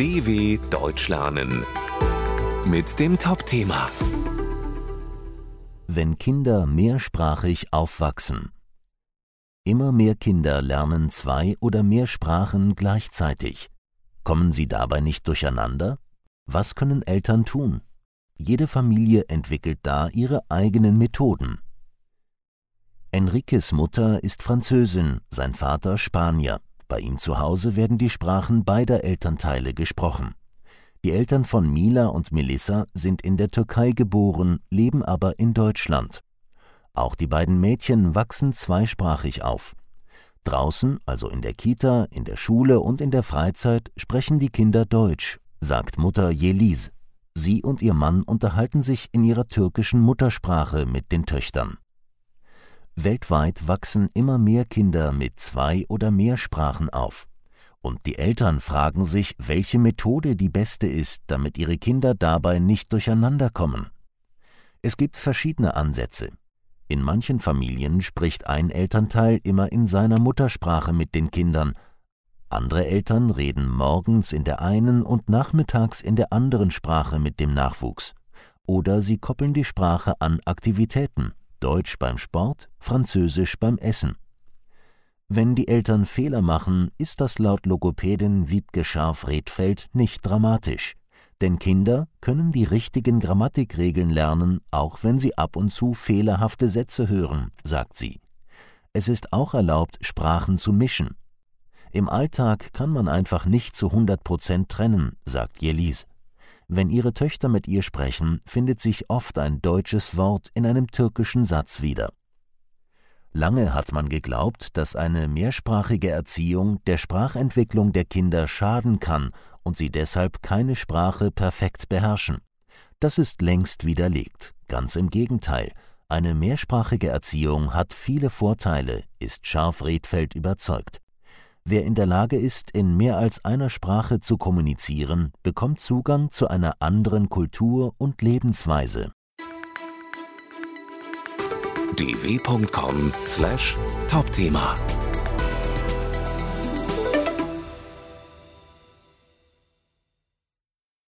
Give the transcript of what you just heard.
DW Deutsch lernen mit dem Top-Thema Wenn Kinder mehrsprachig aufwachsen. Immer mehr Kinder lernen zwei oder mehr Sprachen gleichzeitig. Kommen sie dabei nicht durcheinander? Was können Eltern tun? Jede Familie entwickelt da ihre eigenen Methoden. Enriques Mutter ist Französin, sein Vater Spanier. Bei ihm zu Hause werden die Sprachen beider Elternteile gesprochen. Die Eltern von Mila und Melissa sind in der Türkei geboren, leben aber in Deutschland. Auch die beiden Mädchen wachsen zweisprachig auf. Draußen, also in der Kita, in der Schule und in der Freizeit, sprechen die Kinder Deutsch, sagt Mutter Yeliz. Sie und ihr Mann unterhalten sich in ihrer türkischen Muttersprache mit den Töchtern. Weltweit wachsen immer mehr Kinder mit zwei oder mehr Sprachen auf. Und die Eltern fragen sich, welche Methode die beste ist, damit ihre Kinder dabei nicht durcheinander kommen. Es gibt verschiedene Ansätze. In manchen Familien spricht ein Elternteil immer in seiner Muttersprache mit den Kindern, andere Eltern reden morgens in der einen und nachmittags in der anderen Sprache mit dem Nachwuchs. Oder sie koppeln die Sprache an Aktivitäten. Deutsch beim Sport, Französisch beim Essen. Wenn die Eltern Fehler machen, ist das laut Logopädin Wiebke Scharf-Redfeld nicht dramatisch. Denn Kinder können die richtigen Grammatikregeln lernen, auch wenn sie ab und zu fehlerhafte Sätze hören, sagt sie. Es ist auch erlaubt, Sprachen zu mischen. Im Alltag kann man einfach nicht zu 100 Prozent trennen, sagt Jelis. Wenn ihre Töchter mit ihr sprechen, findet sich oft ein deutsches Wort in einem türkischen Satz wieder. Lange hat man geglaubt, dass eine mehrsprachige Erziehung der Sprachentwicklung der Kinder schaden kann und sie deshalb keine Sprache perfekt beherrschen. Das ist längst widerlegt. Ganz im Gegenteil. Eine mehrsprachige Erziehung hat viele Vorteile, ist Scharf-Redfeld überzeugt. Wer in der Lage ist, in mehr als einer Sprache zu kommunizieren, bekommt Zugang zu einer anderen Kultur und Lebensweise. dw.com/topthema